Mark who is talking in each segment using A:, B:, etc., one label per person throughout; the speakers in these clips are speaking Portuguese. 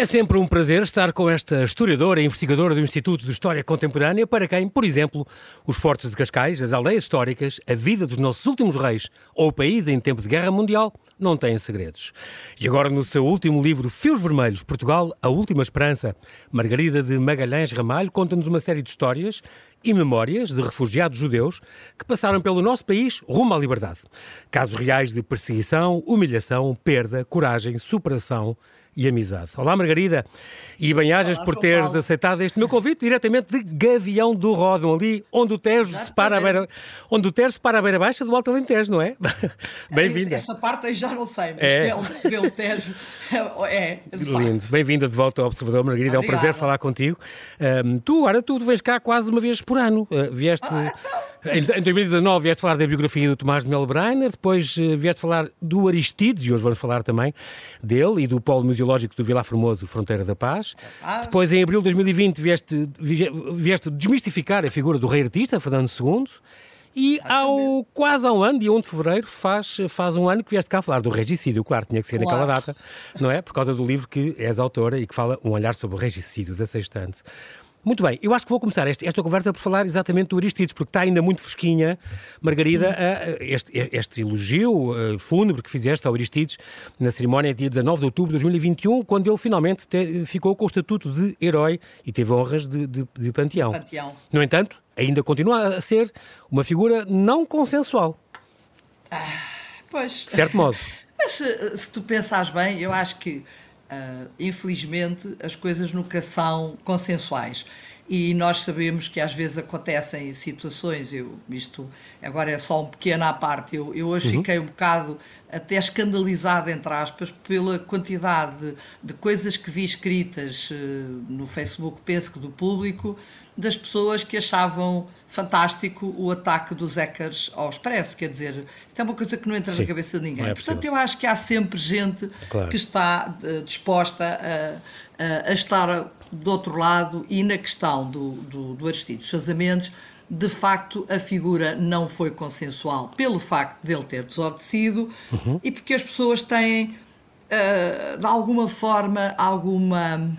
A: É sempre um prazer estar com esta historiadora e investigadora do Instituto de História Contemporânea, para quem, por exemplo, os fortes de Cascais, as aldeias históricas, a vida dos nossos últimos reis ou o país em tempo de guerra mundial não têm segredos. E agora, no seu último livro, Fios Vermelhos, Portugal, a Última Esperança, Margarida de Magalhães Ramalho conta-nos uma série de histórias e memórias de refugiados judeus que passaram pelo nosso país rumo à liberdade. Casos reais de perseguição, humilhação, perda, coragem, superação e amizade. Olá, Margarida, e bem-ajas por teres Paulo. aceitado este meu convite diretamente de Gavião do Ródão, ali onde o Tejo se para a beira, onde o Tejo se para a beira baixa do Alto Alentejo, não é?
B: Bem-vinda. É essa parte aí já não sei, mas é. é onde se vê o Tejo é, é
A: Lindo. Bem-vinda de volta ao Observador, Margarida, Obrigada. é um prazer falar contigo. Um, tu, agora, tu vens cá quase uma vez por ano. Uh, vieste... Ah, então... Em 2019 vieste falar da biografia do Tomás de Melo Breiner, depois uh, vieste falar do Aristides, e hoje vamos falar também dele, e do Polo Museológico do Vila Formoso, Fronteira da Paz. Depois, em abril de 2020, vieste, vieste desmistificar a figura do rei artista, Fernando II. E ao, quase há um ano, dia 1 de fevereiro, faz, faz um ano que vieste cá falar do regicídio. Claro, tinha que ser claro. naquela data, não é? Por causa do livro que és autora e que fala um olhar sobre o regicídio da Sextante. Muito bem, eu acho que vou começar esta, esta conversa por falar exatamente do Aristides, porque está ainda muito fresquinha, Margarida, este, este, elogio uh, fúnebre que fizeste ao Aristides na cerimónia dia 19 de outubro de 2021, quando ele finalmente te, ficou com o estatuto de herói e teve honras de, de, de panteão. panteão. No entanto, ainda continua a ser uma figura não consensual.
B: Ah, pois.
A: De certo modo.
B: Mas se, se tu pensares bem, eu acho que Uh, infelizmente, as coisas nunca são consensuais. E nós sabemos que às vezes acontecem situações, eu, isto agora é só um pequeno à parte, eu, eu hoje uhum. fiquei um bocado até escandalizada, entre aspas, pela quantidade de, de coisas que vi escritas uh, no Facebook, penso que do público, das pessoas que achavam fantástico o ataque dos hackers ao Expresso. Quer dizer, isto é uma coisa que não entra Sim, na cabeça de ninguém. É Portanto, eu acho que há sempre gente claro. que está uh, disposta a, a, a, estar do outro lado e na questão do, do, do Aristides Casamentos, de facto a figura não foi consensual pelo facto dele ter desobedecido uhum. e porque as pessoas têm, uh, de alguma forma, alguma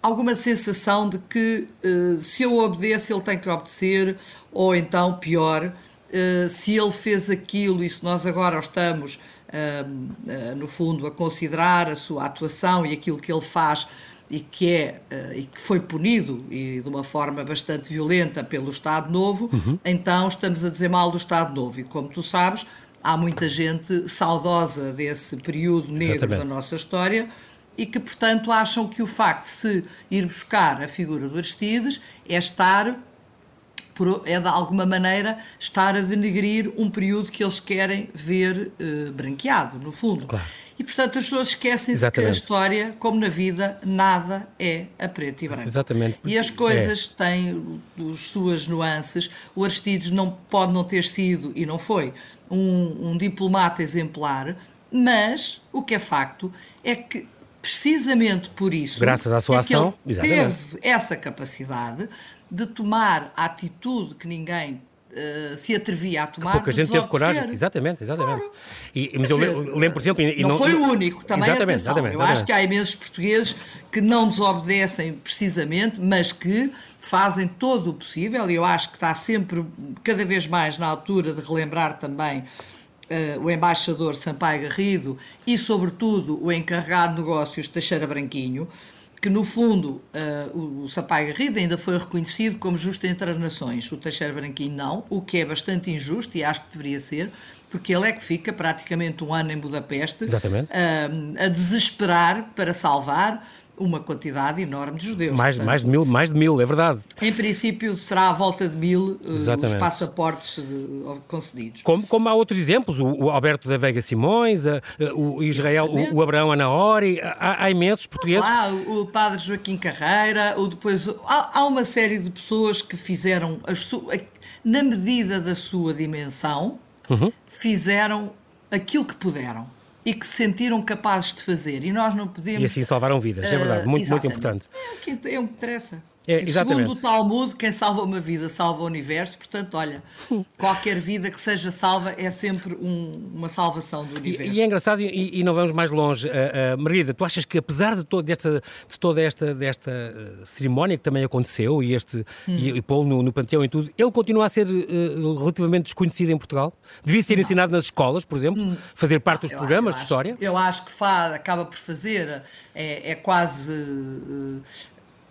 B: alguma sensação de que uh, se eu obedeço, ele tem que obedecer, ou então, pior, uh, se ele fez aquilo e se nós agora estamos, no fundo, a considerar a sua atuação e aquilo que ele faz e que é e que foi punido e de uma forma bastante violenta pelo Estado Novo, uhum. então estamos a dizer mal do Estado Novo. E como tu sabes, há muita gente saudosa desse período negro Exatamente. da nossa história e que, portanto, acham que o facto de se ir buscar a figura do Aristides é estar, é de alguma maneira, estar a denegrir um período que eles querem ver uh, branqueado, no fundo. Claro. E, portanto, as pessoas esquecem-se que a história, como na vida, nada é a preto e branco.
A: Exatamente.
B: E as coisas é. têm as suas nuances. O Aristides não pode não ter sido, e não foi, um, um diplomata exemplar, mas o que é facto é que precisamente por isso,
A: graças à sua é ação,
B: ele teve essa capacidade de tomar a atitude que ninguém Uh, se atrevia a tomar.
A: Porque a gente teve coragem. Exatamente, exatamente. Claro. E, mas eu lembro, por exemplo.
B: Não, não foi o único, também exatamente, atenção. Exatamente, eu acho que há imensos portugueses que não desobedecem precisamente, mas que fazem todo o possível, e eu acho que está sempre cada vez mais na altura de relembrar também uh, o embaixador Sampaio Garrido e, sobretudo, o encarregado de negócios Teixeira Branquinho, que no fundo uh, o Sampaio Garrido ainda foi reconhecido como justo entre as nações, o Teixeira Branquinho não, o que é bastante injusto e acho que deveria ser, porque ele é que fica praticamente um ano em Budapeste uh, a desesperar para salvar uma quantidade enorme de judeus.
A: Mais, portanto, mais, de mil, mais de mil, é verdade.
B: Em princípio será à volta de mil uh, os passaportes uh, concedidos.
A: Como, como, há outros exemplos, o, o Alberto da Vega Simões, uh, o Israel, o, o, Abraão Anaori, há, há imensos portugueses.
B: Ah, o, o padre Joaquim Carreira, o depois, há, há, uma série de pessoas que fizeram, na medida da sua dimensão, uhum. fizeram aquilo que puderam e que se sentiram capazes de fazer. E nós não podemos.
A: E assim salvaram vidas, é verdade. Muito, muito importante.
B: É o que, é o que interessa.
A: É.
B: Segundo o Talmud, quem salva uma vida salva o universo. Portanto, olha, qualquer vida que seja salva é sempre um, uma salvação do universo.
A: E, e é engraçado, e, e, não vamos mais longe. Uh, uh, Margarida, tu achas que apesar de, todo esta, de toda esta, desta uh, cerimónia que também aconteceu e este hum. e, e pô no, no Panteão e tudo, ele continua a ser relativamente desconhecido em Portugal? Devia ser não. ensinado nas escolas, por exemplo, hum. fazer parte dos programas de história?
B: Eu acho que faz, acaba por fazer, é, é quase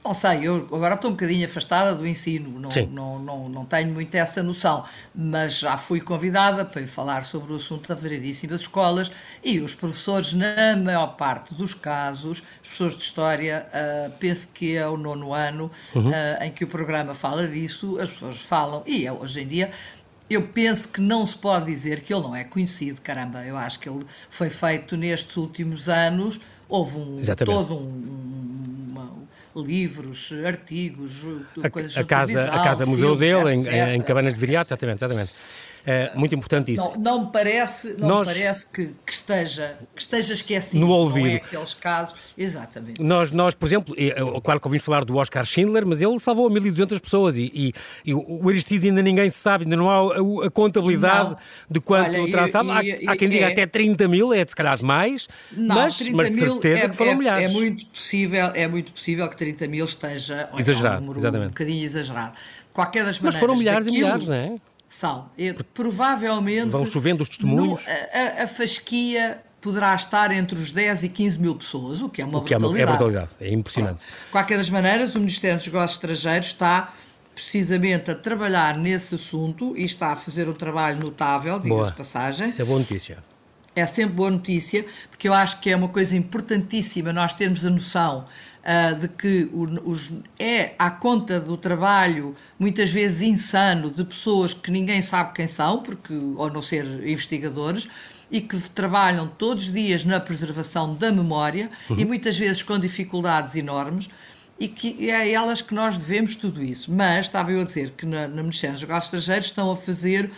B: não sei, eu agora estou um bocadinho afastada do ensino, não, não, não, não tenho muito essa noção, mas já fui convidada para falar sobre o assunto da variedíssimas escolas e os professores, na maior parte dos casos, os professores de História, uh, penso que é o nono ano uhum. uh, em que o programa fala disso, as pessoas falam, e é, hoje em dia eu penso que não se pode dizer que ele não é conhecido, caramba, eu acho que ele foi feito nestes últimos anos, houve um, todo um, uma, livros, artigos, coisas
A: a, a casa A casa museu dele, em, em, Cabanas de Viriato, exatamente, exatamente. É muito importante isso.
B: Não, não me parece, não nós, parece que, que, esteja, que esteja esquecido. No ouvido. Não é aqueles casos. Exatamente.
A: Nós, nós, por exemplo, claro que ouvimos falar do Oscar Schindler, mas ele salvou 1.200 pessoas e, e, e o Aristides ainda ninguém sabe, ainda não há a, a contabilidade não. de quanto Olha, terá salvo. Há, há, quem diga é, até 30 mil, é de se calhar mais, não, mas, mas de certeza é, que foram
B: é,
A: milhares.
B: É muito, possível, é muito possível que 30 mil esteja
A: exagerado, um exatamente. um
B: bocadinho exagerado. Qualquer das
A: maneiras. Mas foram milhares daquilo, e milhares, não é?
B: São. provavelmente.
A: Vão chovendo os testemunhos.
B: No, a, a, fasquia poderá estar entre os 10 e 15 mil pessoas, o que é uma o que brutalidade.
A: É, uma, é brutalidade, é impressionante.
B: De qualquer das maneiras, o Ministério dos Negócios Estrangeiros está precisamente a trabalhar nesse assunto e está a fazer um trabalho notável, diga-se passagem.
A: Isso é boa notícia.
B: É sempre boa notícia, porque eu acho que é uma coisa importantíssima nós termos a noção uh, de que os, é à conta do trabalho, muitas vezes insano, de pessoas que ninguém sabe quem são, porque, ou não ser investigadores, e que trabalham todos os dias na preservação da memória uhum. e muitas vezes com dificuldades enormes e que é a elas que nós devemos tudo isso. Mas estava eu a dizer que na, na Ministério dos Negócios Estrangeiros estão a fazer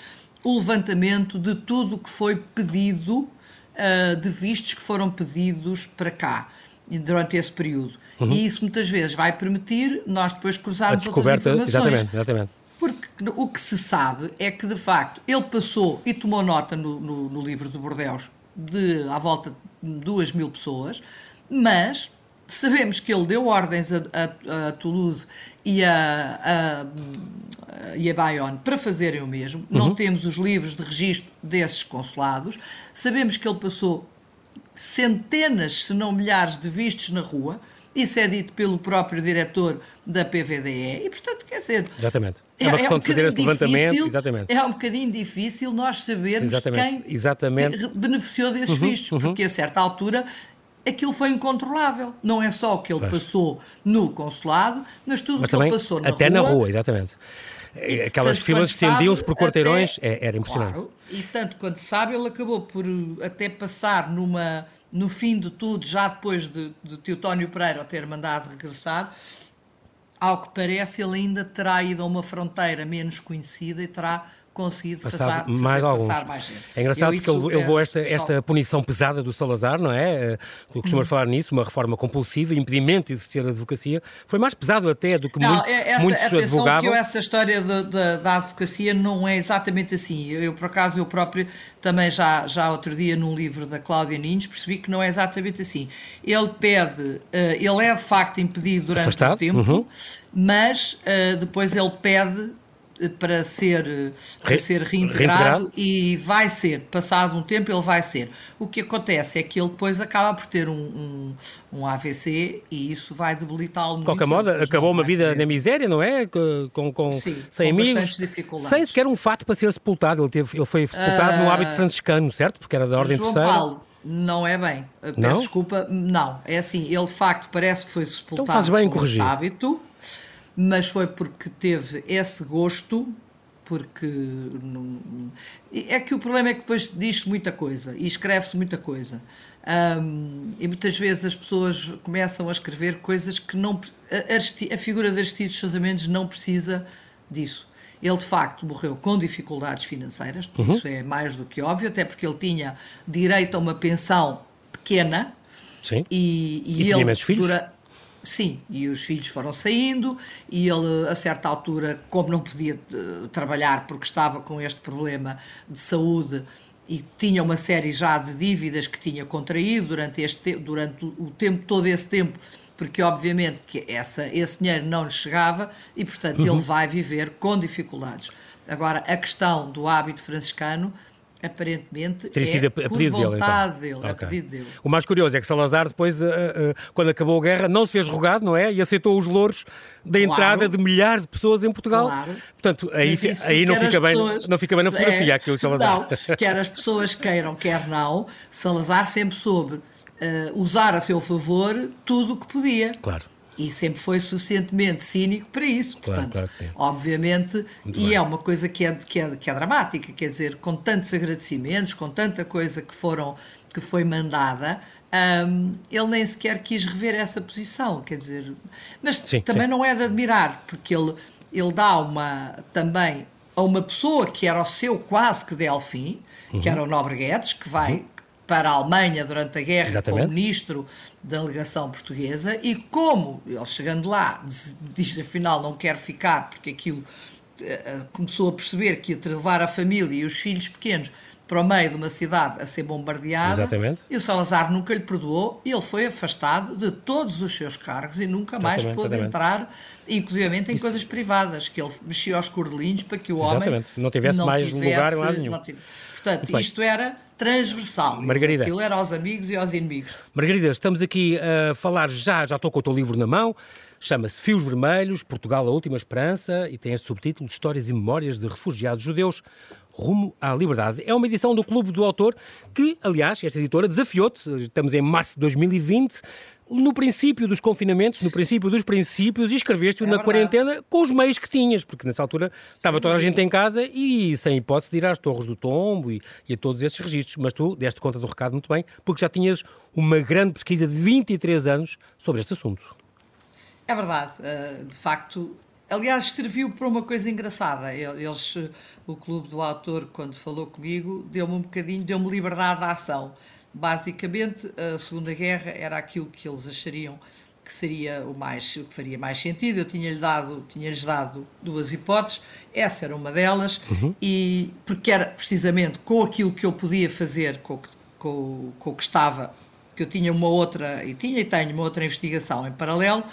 B: o levantamento de tudo o que foi pedido, uh, de vistos que foram pedidos para cá durante esse período. Uhum. E isso muitas vezes vai permitir nós depois cruzarmos outras informações.
A: Exatamente, exatamente.
B: Porque o que se sabe é que, de facto, ele passou e tomou nota no, no, no livro do Bordeus de à volta de duas mil pessoas, mas sabemos que ele deu ordens a, a, a Toulouse e a, a, e a Bayonne para fazerem o mesmo. Uhum. Não temos os livros de registro desses consulados. Sabemos que ele passou centenas, se não milhares, de vistos na rua. Isso é dito pelo próprio diretor da PVDE e, portanto, quer dizer...
A: Exatamente. É uma é, questão é um de fazer esse levantamento. Exatamente.
B: É um bocadinho difícil nós sabermos
A: exatamente.
B: quem
A: exatamente.
B: beneficiou desses uhum, vistos, uhum. porque a certa altura aquilo foi incontrolável. Não é só o que ele pois. passou no consulado, mas tudo o que ele passou na
A: até
B: rua.
A: Até na rua, exatamente. E, Aquelas filas estendiam-se por quarteirões, até, é, era impressionante. Claro,
B: e tanto quanto sabe, ele acabou por até passar numa no fim de tudo, já depois de, de Teotónio Pereira ter mandado regressar, ao que parece, ele ainda terá ido a uma fronteira menos conhecida e terá conseguido passar, fazer, mais alguns. Mais gente.
A: É engraçado porque ele levou esta, esta punição pesada do Salazar, não é? Eu costumo hum. falar nisso, uma reforma compulsiva, impedimento de exercer a advocacia. Foi mais pesado até do que não, muito, é, essa, muitos advogavam.
B: que essa história de, de, da advocacia não é exatamente assim. Eu, eu, por acaso, eu próprio também já, já outro dia num livro da Cláudia Ninhos percebi que não é exatamente assim. Ele pede, uh, ele é de facto impedido durante Afastado? um tempo, uhum. mas uh, depois ele pede para ser, para ser reintegrado, reintegrado, e vai ser, passado um tempo ele vai ser. O que acontece é que ele depois acaba por ter um, um, um AVC e isso vai debilitá-lo
A: De qualquer modo, acabou uma vida na miséria, não é? Com, com, Sim, sem com amigos, sem sequer um fato para ser sepultado. Ele, teve, ele foi sepultado uh, no hábito franciscano, certo? Porque era da ordem
B: João
A: terceira.
B: Paulo, não é bem. Peço não? desculpa, não. É assim, ele de facto parece que foi sepultado então
A: faz bem corrigir.
B: hábito mas foi porque teve esse gosto, porque não, é que o problema é que depois diz-se muita coisa e escreve-se muita coisa. Um, e muitas vezes as pessoas começam a escrever coisas que não a, a figura de Aristides Sousa Mendes não precisa disso. Ele de facto morreu com dificuldades financeiras, uhum. isso é mais do que óbvio, até porque ele tinha direito a uma pensão pequena.
A: Sim.
B: E,
A: e, e
B: ele
A: tinha filhos? Dura,
B: Sim, e os filhos foram saindo, e ele, a certa altura, como não podia uh, trabalhar porque estava com este problema de saúde e tinha uma série já de dívidas que tinha contraído durante, este, durante o tempo, todo esse tempo, porque obviamente que essa, esse dinheiro não lhe chegava e, portanto, uhum. ele vai viver com dificuldades. Agora, a questão do hábito franciscano aparentemente Teria é sido a pedido dele, então. dele, okay. a pedido dele.
A: O mais curioso é que Salazar depois, uh, uh, quando acabou a guerra, não se fez rogado, não é? E aceitou os louros da claro. entrada de milhares de pessoas em Portugal. Claro. Portanto, aí, aí não, fica bem, pessoas, não fica bem na fotografia é, aquilo Salazar.
B: Não, quer as pessoas queiram, quer não, Salazar sempre soube uh, usar a seu favor tudo o que podia.
A: Claro
B: e sempre foi suficientemente cínico para isso. Portanto, claro, claro obviamente, Muito e bem. é uma coisa que é, que, é, que é dramática, quer dizer, com tantos agradecimentos, com tanta coisa que foram que foi mandada, um, ele nem sequer quis rever essa posição, quer dizer, mas sim, também sim. não é de admirar, porque ele, ele dá uma também a uma pessoa que era o seu quase que Delfim, uhum. que era o Nobre Guedes, que vai uhum. Para a Alemanha durante a guerra Exatamente. como ministro da delegação portuguesa e como ele chegando lá diz, afinal não quer ficar porque aquilo uh, começou a perceber que ia levar a família e os filhos pequenos para o meio de uma cidade a ser bombardeada
A: Exatamente.
B: e o Salazar nunca lhe perdoou e ele foi afastado de todos os seus cargos e nunca mais exatamente, pôde exatamente. entrar inclusive em coisas privadas que ele mexia aos cordelinhos para que o homem exatamente.
A: não tivesse não mais tivesse, lugar em lado nenhum
B: portanto isto era transversal.
A: Margarida.
B: Aquilo era aos amigos e aos inimigos.
A: Margarida, estamos aqui a falar já, já estou com o teu livro na mão, chama-se Fios Vermelhos, Portugal a Última Esperança, e tem este subtítulo Histórias e Memórias de Refugiados Judeus rumo à liberdade. É uma edição do Clube do Autor que, aliás, esta editora desafiou-te, estamos em março de 2020, no princípio dos confinamentos, no princípio dos princípios, e escreveste-o é na verdade. quarentena com os meios que tinhas, porque nessa altura estava toda a gente em casa e sem hipótese de ir às Torres do Tombo e, e a todos esses registros. Mas tu deste conta do recado muito bem, porque já tinhas uma grande pesquisa de 23 anos sobre este assunto.
B: É verdade, eh, de facto. Aliás, serviu para uma coisa engraçada. Eles, o Clube do Autor, quando falou comigo, deu-me um bocadinho, deu-me liberdade de ação Basicamente, a Segunda Guerra era aquilo que eles achariam que seria o mais o que faria mais sentido. Eu tinha-lhe dado, tinha-lhes dado duas hipóteses, essa era uma delas, uhum. e porque era precisamente com aquilo que eu podia fazer, com, com, com o que estava, que eu tinha uma outra, e tinha e tenho uma outra investigação em paralelo,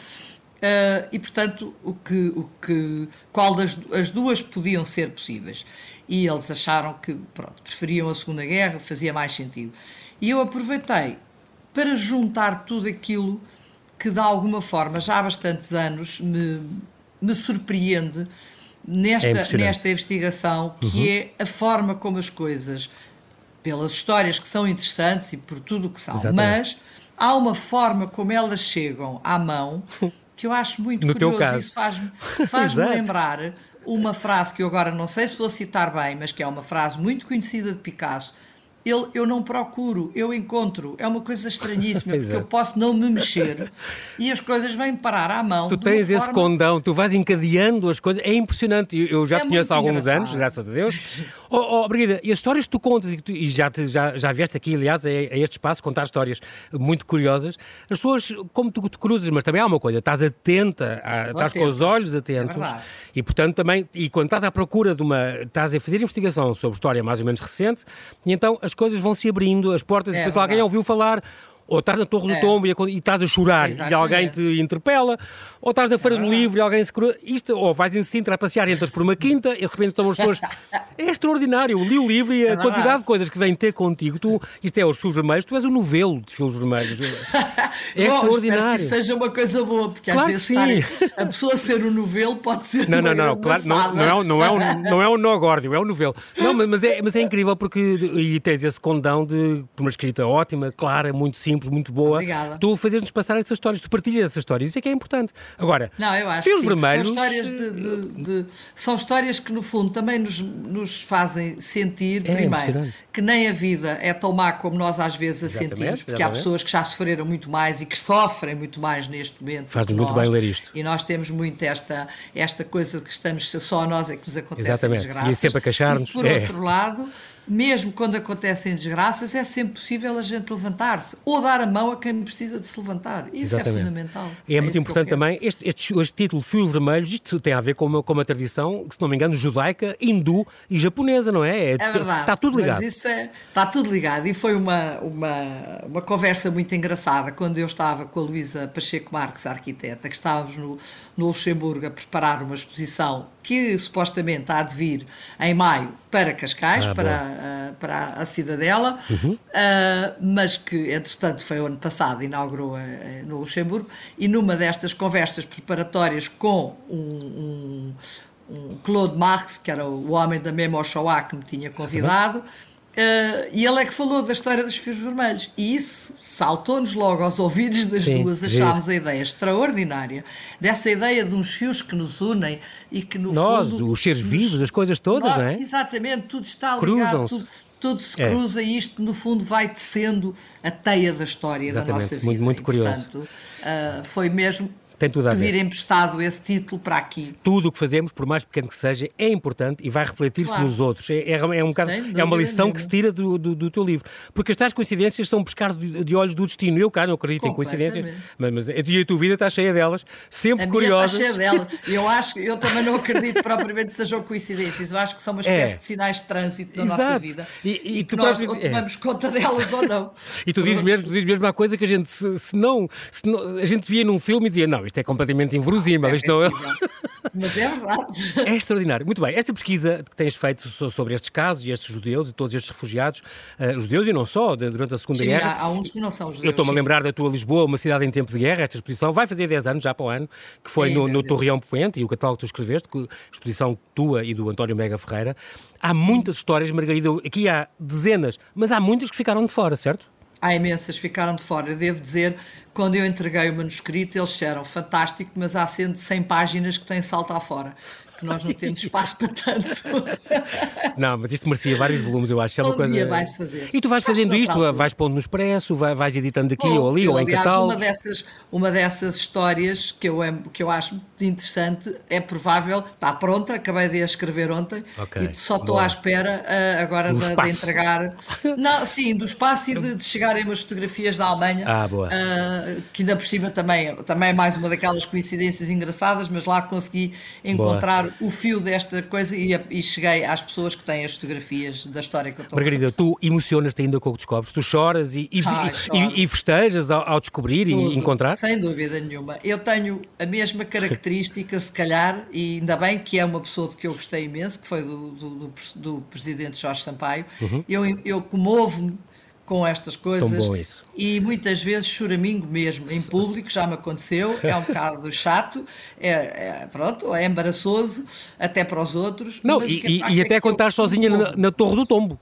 B: Uh, e portanto o que o que qual das as duas podiam ser possíveis e eles acharam que pronto preferiam a segunda guerra fazia mais sentido e eu aproveitei para juntar tudo aquilo que, de alguma forma, já há bastantes anos me, me surpreende nesta, é nesta investigação, que uhum. é a forma como as coisas, pelas histórias que são interessantes e por tudo o que são, Exatamente. mas há uma forma como elas chegam à mão que eu acho muito
A: no
B: curioso.
A: Teu caso.
B: Isso faz-me faz lembrar uma frase que eu agora não sei se vou citar bem, mas que é uma frase muito conhecida de Picasso, ele, eu não procuro, eu encontro. É uma coisa estranhíssima, porque é. eu posso não me mexer e as coisas vêm parar à mão.
A: Tu tens esse condão, tu vais encadeando as coisas, é impressionante. Eu, já é te conheço há alguns engraçado. anos, graças a Deus. Oh, oh, Brigida, e as histórias que tu contas, e, tu, e já, te, já, já vieste aqui, aliás, a, a, este espaço contar histórias muito curiosas, as pessoas, como tu te cruzas, mas também há uma coisa, estás atenta, a, estás com os olhos atentos, é e portanto também, e quando estás à procura de uma, estás a fazer investigação sobre história mais ou menos recente, e então as coisas vão se abrindo, as portas, é, e depois verdade. alguém ouviu falar, ou estás na Torre do é. Tombo e, e, estás a chorar Exatamente. e alguém te interpela, ou estás na Feira é do Livro e alguém se cruza. Isto, ou vais em Sintra a passear, entras por uma quinta e de repente estão as pessoas. É extraordinário. Li o livro e a é quantidade de coisas que vêm ter contigo. Tu, isto é os fios vermelhos, tu és o novelo de fios vermelhos. É Bom, extraordinário.
B: que seja uma coisa boa, porque claro às vezes estar, a pessoa ser um novelo pode ser.
A: Não, não, não, claro, não, não, é, não, é um, não é um nó górdio, é um novelo. Não, mas é, mas é incrível porque e tens esse condão de uma escrita ótima, clara, muito simples, muito boa.
B: Obrigada.
A: Tu fazes-nos passar essas histórias, tu partilhas essas histórias, isso é que é importante. Agora,
B: não, eu acho fios vermelhos. São histórias, de, de, de, são histórias que, no fundo, também nos, nos fazem sentir, é primeiro, que nem a vida é tão má como nós às vezes a exatamente, sentimos, porque exatamente. há pessoas que já sofreram muito mais e que sofrem muito mais neste momento.
A: Faz muito nós, bem ler isto.
B: E nós temos muito esta, esta coisa de que estamos só nós é que nos acontece Exatamente.
A: E sempre a queixar-nos.
B: Por é. outro lado, mesmo quando acontecem desgraças, é sempre possível a gente levantar-se ou dar a mão a quem precisa de se levantar. Isso é Exatamente. é fundamental.
A: E é, é muito importante também, este, este, este, título Fios Vermelhos, isto tem a ver com uma, com uma tradição, se não me engano, judaica, hindu e japonesa, não é?
B: É, é verdade. Está tudo ligado. Mas isso é, está tudo ligado. E foi uma, uma, uma conversa muito engraçada quando eu estava com a Luísa Pacheco Marques, a arquiteta, que estávamos no, no Luxemburgo a preparar uma exposição que supostamente há de vir em maio para Cascais, ah, para, uh, para a Cidadela, uhum. uh, mas que, entretanto, foi o ano passado, inaugurou uh, no Luxemburgo, e numa destas conversas preparatórias com um, um, um Claude Marx, que era o homem da Memo Shoah que me tinha convidado, Uh, e ele é que falou da história dos fios vermelhos. E isso saltou-nos logo aos ouvidos das Sim, duas. Achámos a ideia extraordinária dessa ideia de uns fios que nos unem e que no
A: Nós,
B: fundo,
A: os seres vivos, as coisas todas, nós, não é?
B: Exatamente, tudo está ligado. Tudo, tudo se é. cruza e isto, no fundo, vai tecendo a teia da história Exatamente, da nossa vida.
A: Muito, muito curioso.
B: E, portanto, uh, foi mesmo
A: tem tudo a
B: pedir ver. emprestado esse título para aqui.
A: Tudo o que fazemos, por mais pequeno que seja, é importante e vai refletir-se claro. nos outros. É, é, é um bocado, é uma lição que se tira do, do, do, teu livro. Porque as tais coincidências são pescar de, de olhos do destino. Eu, cá, não acredito em coincidências, mas, mas a, tua vida está cheia delas, sempre a curiosas.
B: Está cheia delas. Eu, acho, eu também não acredito propriamente que sejam coincidências. Eu acho que são uma espécie é. de sinais de trânsito da Exato. nossa vida. E, e, e que nós próprio, ou tomamos é. conta delas ou não.
A: E tu dizes mesmo, tu dizes mesmo uma coisa que a gente, se, se não, se não, a gente via num filme e dizia, não, isto é completamente inverosímil. É, isto não é...
B: Mas é verdade.
A: É extraordinário. Muito bem, esta pesquisa que tens feito sobre estes casos e estes judeus e todos estes refugiados, uh, judeus e não só, durante a Segunda
B: sim,
A: Guerra.
B: Há, há, uns que não são judeus.
A: Eu estou-me a lembrar da tua Lisboa, uma cidade em tempo de guerra, esta exposição vai fazer 10 anos já para o ano, que foi no, no Torreão Poente e o catálogo que tu escreveste, que, exposição tua e do António Mega Ferreira. Há muitas histórias, Margarida, aqui há dezenas, mas há muitas que ficaram de fora, certo?
B: Há imensas, ficaram de fora. Eu devo dizer, quando eu entreguei o manuscrito, eles disseram fantástico, mas há 100 páginas que têm salto à fora que nós não temos espaço para tanto.
A: Não, mas isto merecia vários volumes, eu acho. É uma
B: um
A: coisa...
B: dia vais fazer.
A: E tu vais fazendo isto, vais pondo no expresso, vais editando aqui Bom, ou ali, eu, ou em aliás, catálogo.
B: Uma dessas, uma dessas histórias que eu, que eu acho interessante é provável, está pronta, acabei de a escrever ontem okay. e só estou à espera uh, agora de, de, entregar. Não, sim, do espaço e de, de chegarem umas fotografias da Alemanha,
A: ah. Uh,
B: que ainda por cima também, também é mais uma daquelas coincidências engraçadas, mas lá consegui encontrar o fio desta coisa e, e, cheguei às pessoas que têm as fotografias da história que eu estou
A: Margarida, tu emocionas-te ainda com o que descobres? Tu choras e, e, ah, e, e festejas ao, ao descobrir Tudo, e encontrar?
B: Sem dúvida nenhuma. Eu tenho a mesma característica, se calhar, e ainda bem que é uma pessoa de que eu gostei imenso, que foi do, do, do, do presidente Jorge Sampaio. Uhum. Eu, eu comovo-me com estas coisas. E muitas vezes choramingo mesmo, em público, já me aconteceu, é um bocado chato, é, é, pronto, é embaraçoso, até para os outros.
A: Não, e, e, e até é estás sozinha na, na, Torre do Tombo.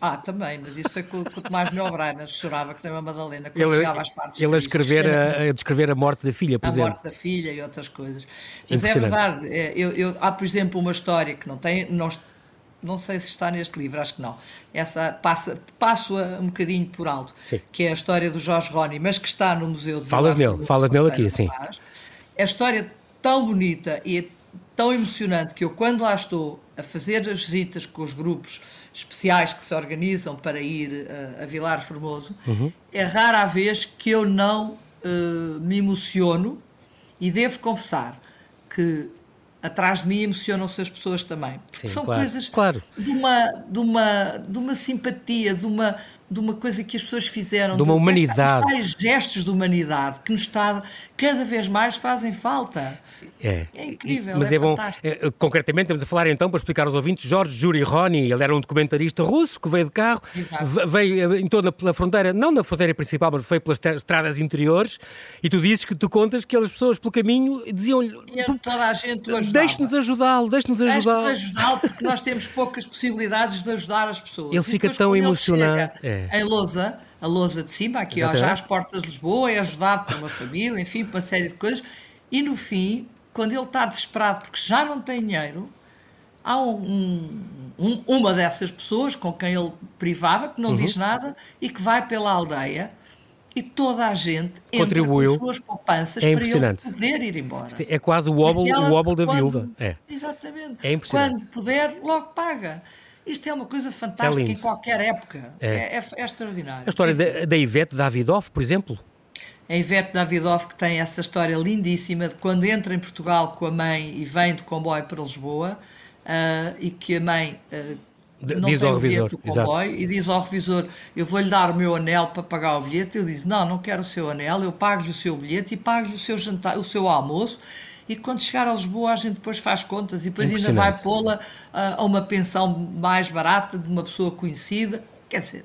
B: Ah, também, mas isso foi com, com o Tomás Melbrainer, chorava que nem uma Madalena, quando ele, chegava às partes
A: Ele a escrever a, a, descrever a morte da filha, por
B: a
A: exemplo.
B: A morte da filha e outras coisas. Mas é verdade, é, eu, eu, há, por exemplo, uma história que não tem, nós não sei se está neste livro, acho que não. Essa passa, passo-a um bocadinho por alto, sim. que é a história do Jorge Roni, mas que está no Museu de
A: Falas nele, falas nele aqui, sim.
B: É a história tão bonita e tão emocionante que eu, quando lá estou a fazer as visitas com os grupos especiais que se organizam para ir uh, a Vilar Formoso, uhum. é rara a vez que eu não uh, me emociono e devo confessar que atrás de mim emocionam-se as pessoas também. Porque Sim, são claro, coisas
A: claro.
B: De, uma, de, uma, de uma simpatia, de uma, de uma coisa que as pessoas fizeram.
A: De uma de, humanidade.
B: De, gestos de humanidade que nos está, cada vez mais fazem falta.
A: É,
B: é incrível,
A: mas
B: é,
A: é bom. É, concretamente, estamos a falar então, para explicar aos ouvintes, Jorge Juri Roni, ele era um documentarista russo que veio de carro, Exato. veio eh, em toda pela fronteira, não na fronteira principal, mas foi pelas estradas interiores, e tu dizes que tu contas que as pessoas pelo caminho diziam-lhe.
B: toda a gente
A: Deixe-nos ajudá-lo, deixe-nos ajudá-lo.
B: Deixe-nos ajudá-lo, porque nós temos poucas possibilidades de ajudar as pessoas.
A: Ele fica tão emocionado.
B: É. Em Lousa, a Lousa de cima, aqui ó, já às portas de Lisboa, é ajudado por uma família, enfim, por uma série de coisas, e no fim quando ele está desesperado porque já não tem dinheiro, há um, um, uma dessas pessoas com quem ele privava, que não uhum. diz nada e que vai pela aldeia e toda a gente
A: Contribuiu.
B: com as suas poupanças é para ele poder ir embora.
A: É quase o wobble, o wobble da
B: quando,
A: viúva. É.
B: Exatamente.
A: É impressionante.
B: Quando puder, logo paga. Isto é uma coisa fantástica
A: É
B: em qualquer época.
A: É.
B: É, é- é extraordinário.
A: A história da, da Ivete Davidoff, por exemplo.
B: A Ivete Davidoff que tem essa história lindíssima de quando entra em Portugal com a mãe e vem de comboio para Lisboa ah, e que a mãe
A: D-
B: não
A: diz
B: tem
A: ao revisor,
B: do comboio e diz ao revisor eu vou-lhe dar o meu anel para pagar o bilhete ele diz não, não quero o seu anel eu pago-lhe o seu bilhete e pago-lhe o seu jantar, o seu almoço e quando chegar a Lisboa a gente depois faz contas e depois ainda vai pô-la ah, a uma pensão mais barata de uma pessoa conhecida quer dizer,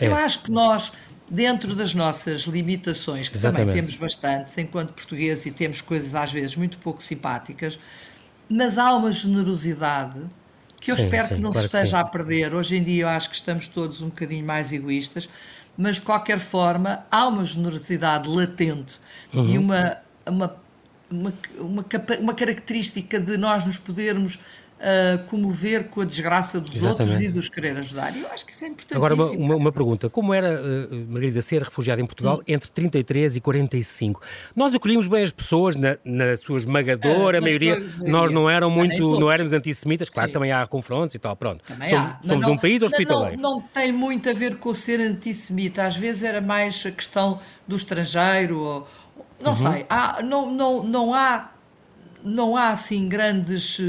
B: eu
A: É.
B: acho que nós dentro das nossas limitações, que
A: Exatamente.
B: também temos bastantes enquanto portugueses e temos coisas às vezes muito pouco simpáticas, mas há uma generosidade que eu
A: Sim,
B: espero
A: sim,
B: que não
A: claro
B: se esteja a perder. Hoje em dia eu acho que estamos todos um bocadinho mais egoístas, mas de qualquer forma há uma generosidade latente
A: Uhum.
B: e uma, uma, uma, uma, uma característica de nós nos podermos ah, comover com a desgraça dos outros
A: Exatamente.
B: e dos querer ajudar. E eu acho que isso é importantíssimo.
A: Agora, uma, uma, uma pergunta. Como era, eh, Margarida, ser refugiada em Portugal
B: Hum.
A: entre 33 e 45? Nós acolhimos bem as pessoas, na, na sua esmagadora
B: na
A: maioria. Nós não eram muito, não éramos antissemitas. Claro,
B: Sim.
A: também há confrontos e tal, pronto.
B: Também
A: Somos, somos
B: não-
A: um país hospitaleiro.
B: Não, não tem muito a ver com ser antissemita, às vezes era mais a questão do estrangeiro, ou, não
A: Uhum.
B: sei, há, não, não, não, há, não há assim grandes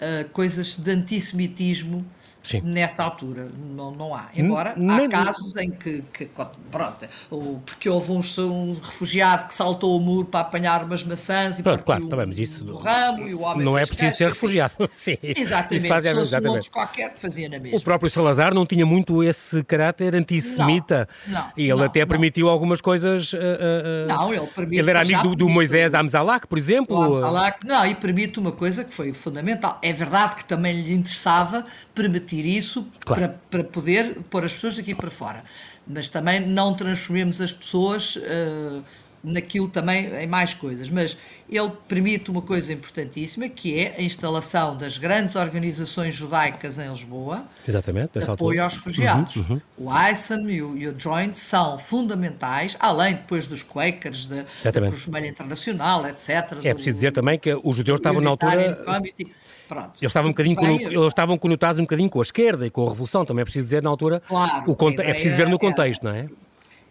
B: eh, coisas de antissemitismo
A: Sim.
B: nessa altura, não, não há. Embora
A: nem-
B: há casos em que, que, pronto, o- porque houve um, um refugiado que saltou o muro para apanhar umas maçãs e
A: Pronto, claro,
B: partiu
A: tá bem, mas isso
B: o ramo e o homem
A: não é preciso ser refugiado. Sim,
B: Exatamente,
A: Isso faz,
B: se fosse um
A: exatamente.
B: qualquer, fazia na mesma.
A: O próprio Salazar não tinha muito esse caráter antissemita.
B: Não, não,
A: e ele
B: não,
A: até permitiu algumas coisas. eh, eh,
B: Não, ele permite-
A: Ele era amigo do, do Moisés Amzalak, por exemplo.
B: O Absalak, não, e permite uma coisa que foi fundamental. É verdade que também lhe interessava permitir isso
A: Claro.
B: para, para poder pôr as pessoas daqui para fora. Mas também não transformemos as pessoas eh, naquilo também em mais coisas. Mas ele permite uma coisa importantíssima que é a instalação das grandes organizações judaicas em Lisboa
A: Exatamente,
B: de apoio aos refugiados. O ISAM e o, e o Joint são fundamentais, além depois dos Quakers, da. Cruz Vermelha Internacional, etc.
A: É preciso dizer também que os judeus estavam na altura.
B: Committee. Pronto.
A: Eles estavam, um bocadinho, cono- eles estavam conotados um bocadinho com a esquerda e com a revolução, também é preciso dizer na altura.
B: Claro,
A: o é preciso ver no
B: era-
A: contexto, não é?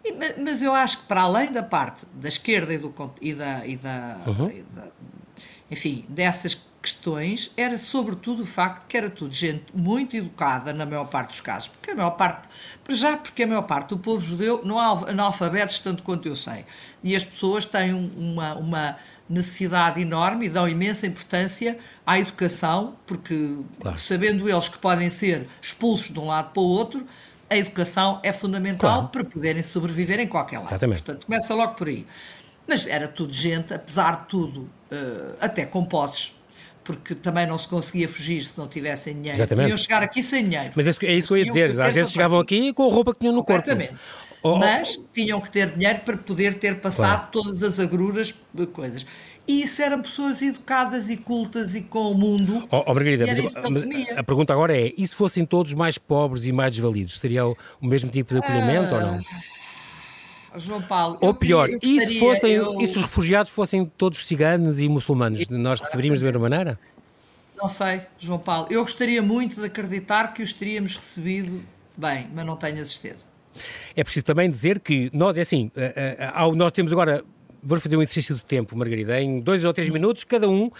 B: E, ma- mas eu acho que para além da parte da esquerda e, do, e da, e da-
A: Uhum.
B: e da- enfim, dessas questões, era sobretudo o facto que era tudo gente muito educada na maior parte dos casos, porque a maior parte, para já porque a maior parte do povo judeu não há analfabetos tanto quanto eu sei, e as pessoas têm um- uma, uma necessidade enorme e dão imensa importância à educação, porque
A: Claro.
B: sabendo eles que podem ser expulsos de um lado para o outro, a educação é fundamental
A: Claro.
B: para poderem sobreviver em qualquer lado.
A: Exatamente.
B: Portanto, começa logo por aí. Mas era tudo gente, apesar de tudo, eh, até com posses, porque também não se conseguia fugir se não tivessem dinheiro.
A: Exatamente.
B: Podiam chegar aqui sem dinheiro.
A: Mas é isso, é que eu ia dizer. Às vezes chegavam aqui com a roupa que tinham no corpo.
B: Completamente.
A: Oh, oh,
B: Mas tinham que ter dinheiro para poder ter passado
A: Claro.
B: todas as agruras coisas. E isso eram pessoas educadas e cultas e com o mundo.
A: Oh, oh, Margarida, mas, mas a pergunta agora é: e se fossem todos mais pobres e mais desvalidos, seria o, o mesmo tipo de acolhimento ou não?
B: João Paulo.
A: Ou pior,
B: eu
A: e se,
B: gostaria-
A: fossem,
B: eu-
A: e se os refugiados fossem todos ciganos e muçulmanos? Nós receberíamos da mesma maneira?
B: Não sei, João Paulo. Eu gostaria muito de acreditar que os teríamos recebido bem, mas não tenho a certeza.
A: É preciso também dizer que nós, é assim, eh, eh, ao- nós temos agora, vamos fazer um exercício de tempo, Margarida, em dois ou três minutos, cada um,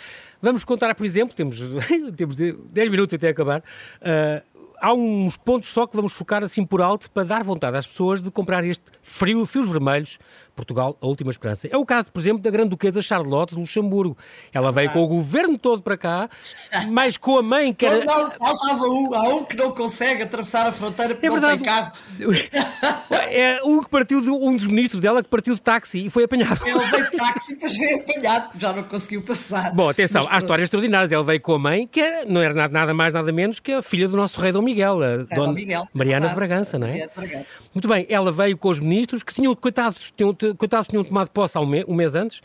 A: vamos contar, por exemplo, temos, temos de- dez minutos até acabar, eh, há uns pontos só que vamos focar assim por alto para dar vontade às pessoas de comprar este frio, fios vermelhos, Portugal, a última esperança. É o caso, por exemplo, da Grande Duquesa Charlotte de Luxemburgo. Ela veio com o governo todo para cá, mas com a mãe que era...
B: Não, faltava um, há um que não consegue atravessar a fronteira porque
A: É
B: não
A: verdade.
B: tem carro.
A: É um que partiu de um dos ministros dela que partiu de táxi e foi apanhado.
B: Ele veio de táxi, depois veio apanhado, já não conseguiu passar.
A: Bom, atenção,
B: Mas
A: há histórias extraordinárias. Ele veio com a mãe, que era, não era nada, mais, nada menos que a filha do nosso rei Dom Miguel, a
B: É, Dom
A: Dona
B: Miguel,
A: Mariana de
B: verdade.
A: Bragança, não é?
B: Mariana de Bragança.
A: Muito bem, ela veio com os ministros que tinham, coitados, tinham, coitados, tinham tomado posse há um, me- um mês antes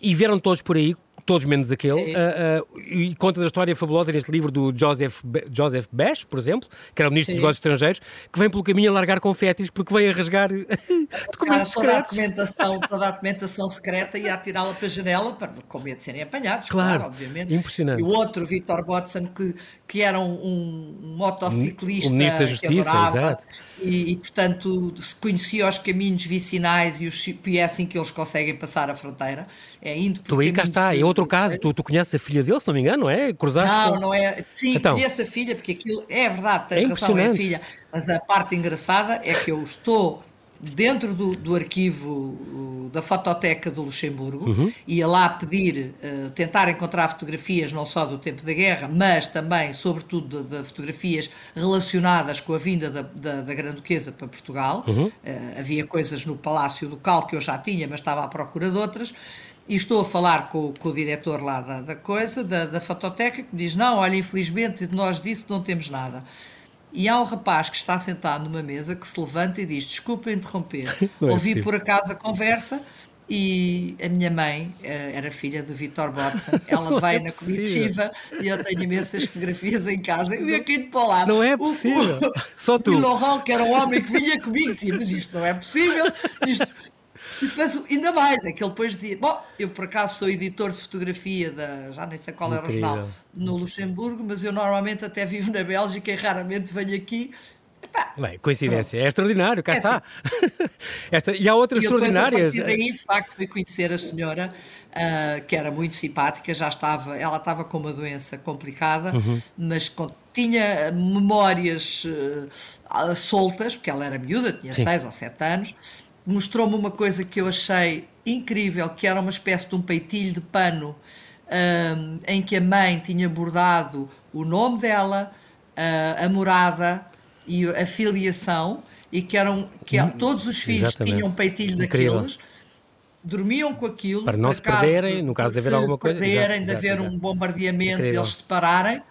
A: e vieram todos por aí, todos menos aquele, ah, ah, e conta da história fabulosa neste livro do Joseph, Be- Joseph Besch, por exemplo, que era o ministro dos
B: Sim.
A: negócios estrangeiros, que vem pelo caminho a largar confetes porque veio a rasgar documentos
B: toda, a documentação, toda a documentação secreta e a tirá-la para a janela para, com medo de serem apanhados,
A: Claro,
B: claro, obviamente.
A: impressionante.
B: E o outro, Vítor Watson, que, que era um, um motociclista
A: o ministro da Justiça, adorava, exato.
B: E, e, portanto se conhecia os caminhos vicinais e, os, e é assim que eles conseguem passar a fronteira. É indo
A: por Tu aí cá está, é outro caso, tu, tu conheces a filha dele, se não me engano, não é?
B: Cruzaste Não, com... não é. Sim, então, conheço a filha, porque aquilo é verdade, tens é razão, é a filha. Mas a parte engraçada é que eu estou dentro do, do arquivo da fototeca do Luxemburgo, uhum. ia lá pedir, uh, tentar encontrar fotografias não só do tempo da guerra, mas também, sobretudo, de, de fotografias relacionadas com a vinda da, da, da Grande Duquesa para Portugal. Uhum. Uh, havia coisas no Palácio do Cal que eu já tinha, mas estava à procura de outras. E estou a falar com, com o diretor lá da, da coisa, da, da fototeca, que me diz: Não, olha, infelizmente nós disso não temos nada. E há um rapaz que está sentado numa mesa que se levanta e diz: Desculpa interromper, é ouvi por acaso a conversa. E a minha mãe eh, era filha do Vitor Botson, ela vai é na comitiva e eu tenho imensas fotografias em casa. Eu ia cair para lá.
A: Não é possível. O, o, Só tu.
B: O Laurent, que era um homem que vinha comigo, dizia: Mas isto não é possível. Isto, e depois, ainda mais, é que ele depois dizia: Bom, eu por acaso sou editor de fotografia, da, já nem sei qual era o jornal, no Luxemburgo, mas eu normalmente até vivo na Bélgica e raramente venho aqui.
A: Epá, Bem, coincidência, pronto. é extraordinário, cá é está. Assim. Esta, e há outras e extraordinárias.
B: Depois, a daí, de facto, fui conhecer a senhora, uh, que era muito simpática, já estava, ela estava com uma doença complicada, uhum. mas com, tinha memórias uh, soltas, porque ela era miúda, tinha 6 ou 7 anos, mostrou-me uma coisa que eu achei incrível, que era uma espécie de um peitilho de pano um, em que a mãe tinha bordado o nome dela, uh, a morada e a filiação, e que eram que hum, todos os filhos Exatamente. tinham um peitilho Incrível. daqueles, dormiam com aquilo
A: para não se perderem, no caso de haver alguma coisa,
B: perderem, exato, de haver exato. um bombardeamento, Incrível. eles separarem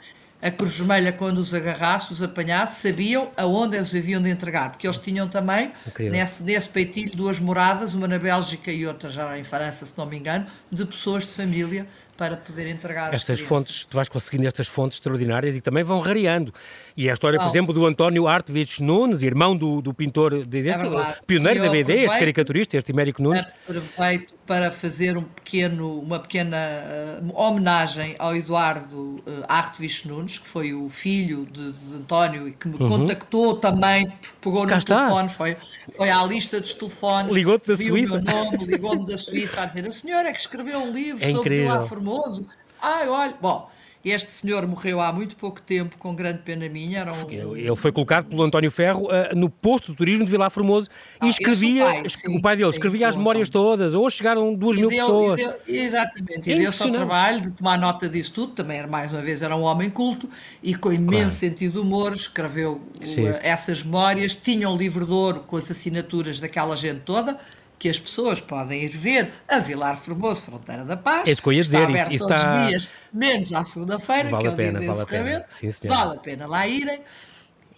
B: a Cruz Vermelha, quando os agarrasse, os apanhasse, sabiam aonde eles haviam de entregar, porque eles tinham também, nesse, nesse peitilho, duas moradas, uma na Bélgica e outra já em França, se não me engano, de pessoas de família para poder entregar
A: estas fontes, tu vais conseguindo estas fontes extraordinárias e também vão rareando. E a história, por exemplo, do António Artevich Nunes, irmão do, do pintor, deste, é pioneiro da BD, este caricaturista, este Imérico Nunes.
B: Aproveito para fazer um pequeno, uma pequena uh, homenagem ao Eduardo uh, Artevich Nunes, que foi o filho de, de António e que me uhum. contactou também, pegou Cá no está. telefone, foi, foi à lista dos telefones.
A: Ligou-te da Suíça.
B: o meu nome, ligou-me da Suíça a dizer: a senhora é que escreveu um livro é sobre o Formoso. Ai, olha, bom. Este senhor morreu há muito pouco tempo, com grande pena minha. Era
A: um... Ele foi colocado pelo António Ferro uh, no posto de turismo de Vilar Formoso ah, e escrevia, o pai, sim, o pai dele, sim, escrevia as memórias todas. Hoje chegaram duas mil deu, pessoas.
B: E deu, exatamente, e é deu-se ao trabalho de tomar nota disso tudo. Também, era, mais uma vez, era um homem culto e com imenso claro. sentido de humor. Escreveu uh, essas memórias. Tinha um livro de ouro com as assinaturas daquela gente toda que as pessoas podem ir ver a Vilar Formoso, Fronteira da Paz.
A: É isso que eu ia dizer. Está
B: isso, isso todos está... os dias, menos à segunda-feira,
A: vale
B: que é o
A: pena,
B: dia
A: vale a pena. Sim,
B: vale a pena lá irem.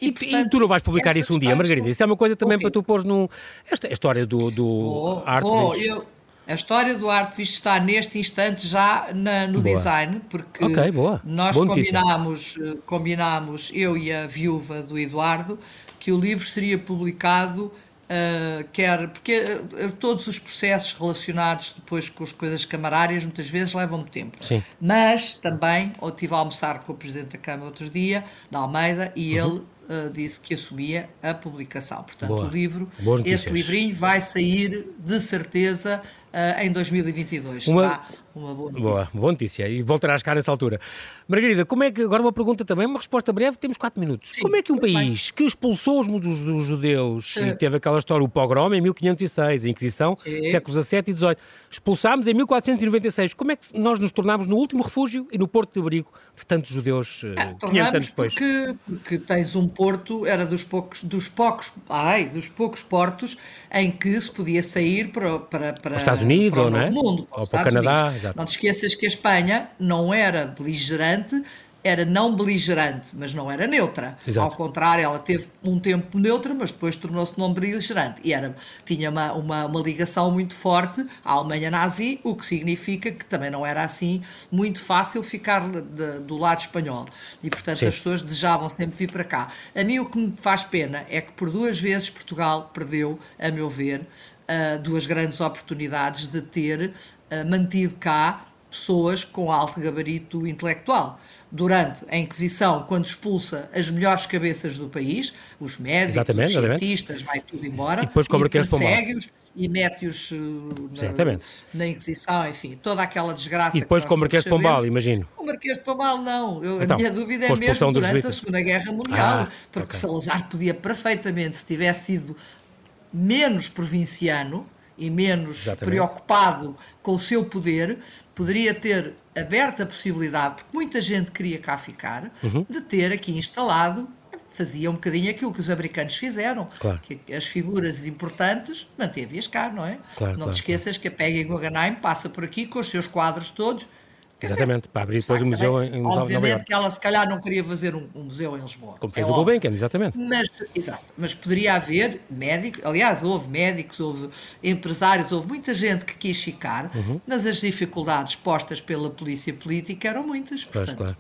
A: E, portanto, e, tu não vais publicar isso um dia, Margarida? Isso é uma coisa também para tu pôr num. Esta a história do, do
B: oh, arte. Oh, eu, a história do arte está neste instante já na, no boa. design, porque
A: okay,
B: nós combinámos, eh, combinámos, eu e a viúva do Eduardo, que o livro seria publicado Uh, quer porque uh, todos os processos relacionados depois com as coisas camarárias muitas vezes levam tempo.
A: Sim.
B: Mas também, eu estive a almoçar com o Presidente da Câmara outro dia, da Almeida, e uhum. ele uh, disse que assumia a publicação. Portanto, Boa. o livro, este livrinho vai sair de certeza em 2022. Uma... Será uma boa notícia.
A: Boa, boa notícia. E voltarás cá nessa altura. Margarida, como é que, agora uma pergunta também, uma resposta breve, temos quatro minutos. Sim, como é que um país bem. que expulsou os dos, dos judeus e teve aquela história, o pogrom em 1506, a Inquisição, Sim. séculos XVII e XVIII, expulsámos em 1496, como é que nós nos tornámos no último refúgio e no porto de abrigo de tantos judeus é, 500 anos depois?
B: Porque, porque tens um porto, era dos poucos, dos poucos, ai, dos poucos portos em que se podia sair para, para, para,
A: os Estados Unidos,
B: para
A: ou, não
B: é? Mundo,
A: ou para o Canadá.
B: Unidos. Exato. Não te esqueças que a Espanha não era beligerante, era não beligerante, mas não era neutra.
A: Exato.
B: Ao contrário, ela teve um tempo neutra, mas depois tornou-se não beligerante. E era, tinha uma, uma, uma, ligação muito forte à Alemanha nazi, o que significa que também não era assim muito fácil ficar de, do lado espanhol. E, portanto, Sim. as pessoas desejavam sempre vir para cá. A mim o que me faz pena é que por duas vezes Portugal perdeu, a meu ver, uh, duas grandes oportunidades de ter mantido cá pessoas com alto gabarito intelectual. Durante a Inquisição, quando expulsa as melhores cabeças do país, os médicos, exatamente, os cientistas, exatamente. vai tudo embora,
A: e depois como
B: e persegue-os e mete-os na, na, Inquisição, enfim, toda aquela desgraça.
A: E depois com o Marquês de Pombal, imagino.
B: O Marquês de Pombal, não. Eu, então, a minha dúvida é mesmo durante a Segunda Guerra Mundial, ah, porque okay. Salazar podia perfeitamente, se tivesse sido menos provinciano e menos Exatamente. preocupado com o seu poder, poderia ter aberto a possibilidade, porque muita gente queria cá ficar, uhum. de ter aqui instalado fazia um bocadinho aquilo que os americanos fizeram, claro. que as figuras importantes manteve-as cá, não é? Claro, não claro, te esqueças que a Peggy Guggenheim passa por aqui com os seus quadros todos
A: Exatamente, para abrir depois o um museu em, em
B: Obviamente que ela se calhar não queria fazer um, um museu em Lisboa.
A: Como fez é o Gulbenkian, exatamente.
B: Mas, exato, mas poderia haver médicos, aliás, houve médicos, houve empresários, houve muita gente que quis ficar, uhum. mas as dificuldades postas pela polícia política eram muitas. Portanto, pois, claro.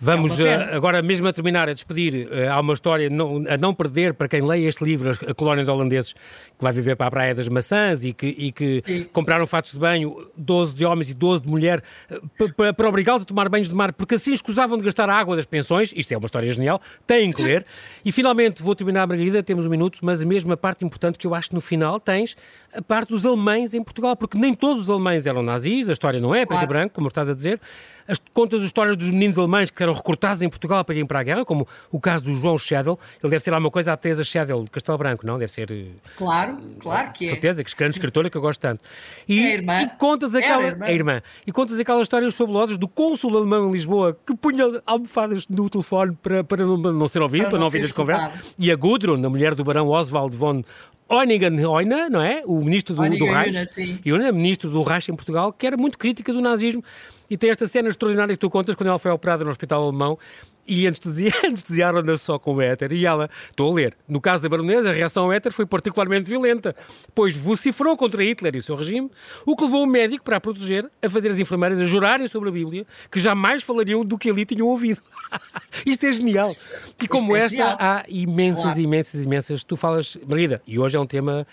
A: Vamos é agora mesmo a terminar, a despedir. Uh, há uma história não, a não perder para quem leia este livro, A Colónia de Holandeses, que vai viver para a Praia das Maçãs e que, e que compraram fatos de banho, 12 de homens e 12 de mulher, uh, para, obrigá-los a tomar banhos de mar, porque assim escusavam de gastar a água das pensões. Isto é uma história genial, têm que ler. E finalmente, vou terminar, Margarida, temos um minuto, mas a mesma parte importante que eu acho que no final tens a parte dos alemães em Portugal, porque nem todos os alemães eram nazis, a história não é preto claro. e branco, como estás a dizer. As, contas as histórias dos meninos alemães que eram recrutados em Portugal para irem para a guerra, como o caso do João Schedel. Ele deve ser alguma coisa à Teresa Schedel de Castelo Branco, não? Deve ser. Eh,
B: claro, claro que
A: é. certeza, que grande escritora que eu gosto tanto. E, é irmã. e contas aquela. Irmã. É irmã. E contas aquelas histórias fabulosas do cônsul alemão em Lisboa que punha almofadas no telefone para, para não, não ser ouvido, para, para não ouvir as conversas. E a Gudrun, a mulher do barão Oswald von Eunigen Oina, não é? O ministro do, do Reich. Ministro do Reich em Portugal, que era muito crítica do nazismo. E tem esta cena extraordinária que tu contas quando ela foi operada no hospital alemão e anestesiaram-na só com o éter. E ela, estou a ler, no caso da baronesa, a reação ao éter foi particularmente violenta, pois vociferou contra Hitler e o seu regime, o que levou o médico, para a proteger, a fazer as enfermeiras a jurarem sobre a Bíblia, que jamais falariam do que ali tinham ouvido. Isto é genial. E como é esta, genial. há imensas, imensas, imensas. Tu falas, Marida, e hoje é um tema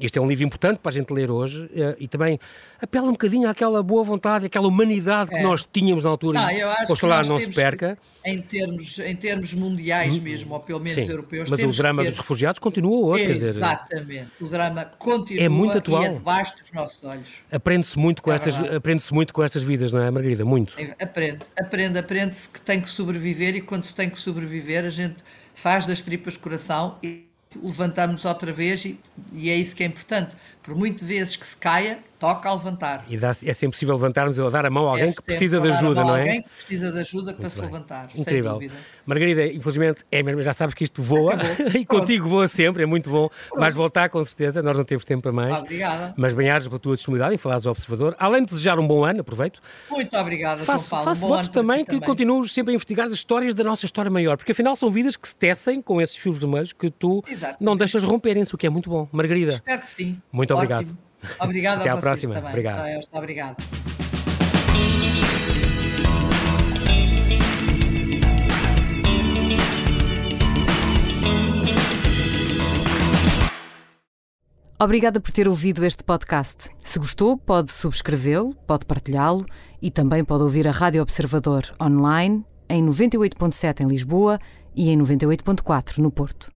A: este é um livro importante para a gente ler hoje eh, e também apela um bocadinho àquela boa vontade, àquela humanidade que é. nós tínhamos na altura. Não, eu acho Oxalá não se perca.
B: Que, em, termos, em termos mundiais hum, mesmo, ou pelo menos Sim, europeus.
A: Mas o drama ter... dos refugiados continua hoje.
B: Exatamente. o drama continua é muito atual. e é debaixo dos nossos olhos.
A: Aprende-se muito, com é estas, aprende muito com estas vidas, não é, Margarida? Muito.
B: Aprende, aprende, aprende-se que tem que sobreviver e quando se tem que sobreviver a gente faz das tripas coração e levantamos outra vez e, e, é isso que é importante. Por muitas vezes que se caia, toca a levantar.
A: E dá, é sempre possível levantarmos ou dar a mão a alguém é que precisa de ajuda, não é?
B: Alguém que precisa de ajuda Muito para bem. se levantar.
A: Incrível. Margarida, infelizmente, é mesmo, já sabes que isto voa e contigo voa sempre, é muito bom. Pronto. Vais voltar com certeza, nós não temos tempo para mais.
B: Obrigada.
A: Mas bem-ajas pela tua disponibilidade em falares ao Observador. Além de desejar um bom ano, aproveito.
B: Muito obrigada, faço, João
A: Paulo. Faço um votos também que também. continues sempre a investigar as histórias da nossa história maior, porque afinal são vidas que se tecem com esses fios vermelhos que tu Exatamente. não deixas romperem-se, o que é muito bom. Margarida.
B: Espero que sim.
A: Muito Ótimo. obrigado.
B: Obrigada
A: Até
B: a
A: à próxima.
B: Também.
A: Obrigado.
B: Tá, obrigado.
C: Obrigada por ter ouvido este podcast. Se gostou, pode subscrevê-lo, pode partilhá-lo e também pode ouvir a Rádio Observador online em 98.7 em Lisboa e em 98.4 no Porto.